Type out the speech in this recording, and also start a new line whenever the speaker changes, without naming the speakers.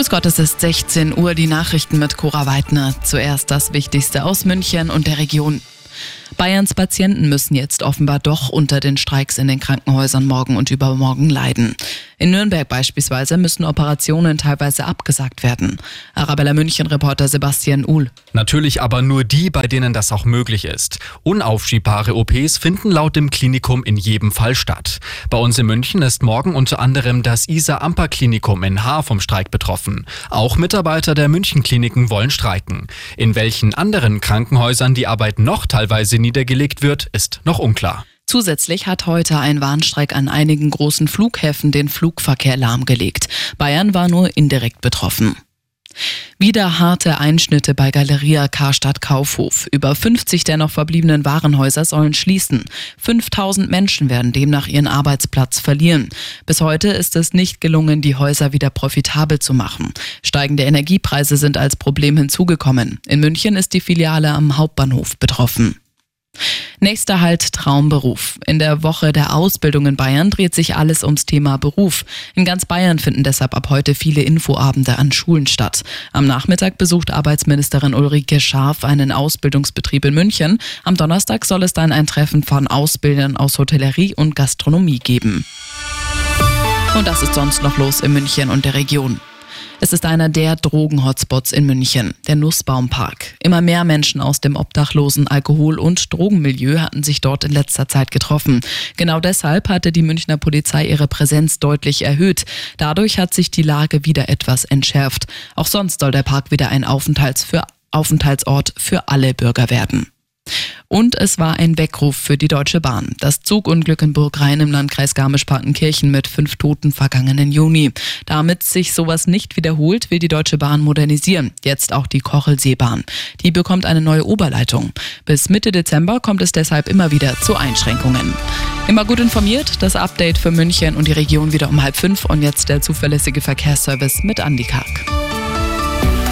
Grüß Gott, es ist 16 Uhr, die Nachrichten mit Cora Weidner. Zuerst das Wichtigste aus München und der Region. Bayerns Patienten müssen jetzt offenbar doch unter den Streiks in den Krankenhäusern morgen und übermorgen leiden. In Nürnberg beispielsweise müssen Operationen teilweise abgesagt werden. Arabella München-Reporter Sebastian Uhl.
Natürlich aber nur die, bei denen das auch möglich ist. Unaufschiebbare OPs finden laut dem Klinikum in jedem Fall statt. Bei uns in München ist morgen unter anderem das Isar-Amper-Klinikum in Haar vom Streik betroffen. Auch Mitarbeiter der München-Kliniken wollen streiken. In welchen anderen Krankenhäusern die Arbeit noch teilweise niedergelegt wird, ist noch unklar.
Zusätzlich hat heute ein Warnstreik an einigen großen Flughäfen den Flugverkehr lahmgelegt. Bayern war nur indirekt betroffen. Wieder harte Einschnitte bei Galeria Karstadt Kaufhof. Über 50 der noch verbliebenen Warenhäuser sollen schließen. 5000 Menschen werden demnach ihren Arbeitsplatz verlieren. Bis heute ist es nicht gelungen, die Häuser wieder profitabel zu machen. Steigende Energiepreise sind als Problem hinzugekommen. In München ist die Filiale am Hauptbahnhof betroffen. Nächster Halt Traumberuf. In der Woche der Ausbildung in Bayern dreht sich alles ums Thema Beruf. In ganz Bayern finden deshalb ab heute viele Infoabende an Schulen statt. Am Nachmittag besucht Arbeitsministerin Ulrike Scharf einen Ausbildungsbetrieb in München. Am Donnerstag soll es dann ein Treffen von Ausbildern aus Hotellerie und Gastronomie geben. Und das ist sonst noch los in München und der Region. Es ist einer der Drogen-Hotspots in München, der Nussbaumpark. Immer mehr Menschen aus dem obdachlosen Alkohol- und Drogenmilieu hatten sich dort in letzter Zeit getroffen. Genau deshalb hatte die Münchner Polizei ihre Präsenz deutlich erhöht. Dadurch hat sich die Lage wieder etwas entschärft. Auch sonst soll der Park wieder ein Aufenthalts für Aufenthaltsort für alle Bürger werden. Und es war ein Weckruf für die Deutsche Bahn. Das Zugunglück in Burgrhein im Landkreis Garmisch-Partenkirchen mit fünf Toten vergangenen Juni. Damit sich sowas nicht wiederholt, will die Deutsche Bahn modernisieren. Jetzt auch die Kochelseebahn. Die bekommt eine neue Oberleitung. Bis Mitte Dezember kommt es deshalb immer wieder zu Einschränkungen. Immer gut informiert, das Update für München und die Region wieder um halb fünf und jetzt der zuverlässige Verkehrsservice mit Andi Karg.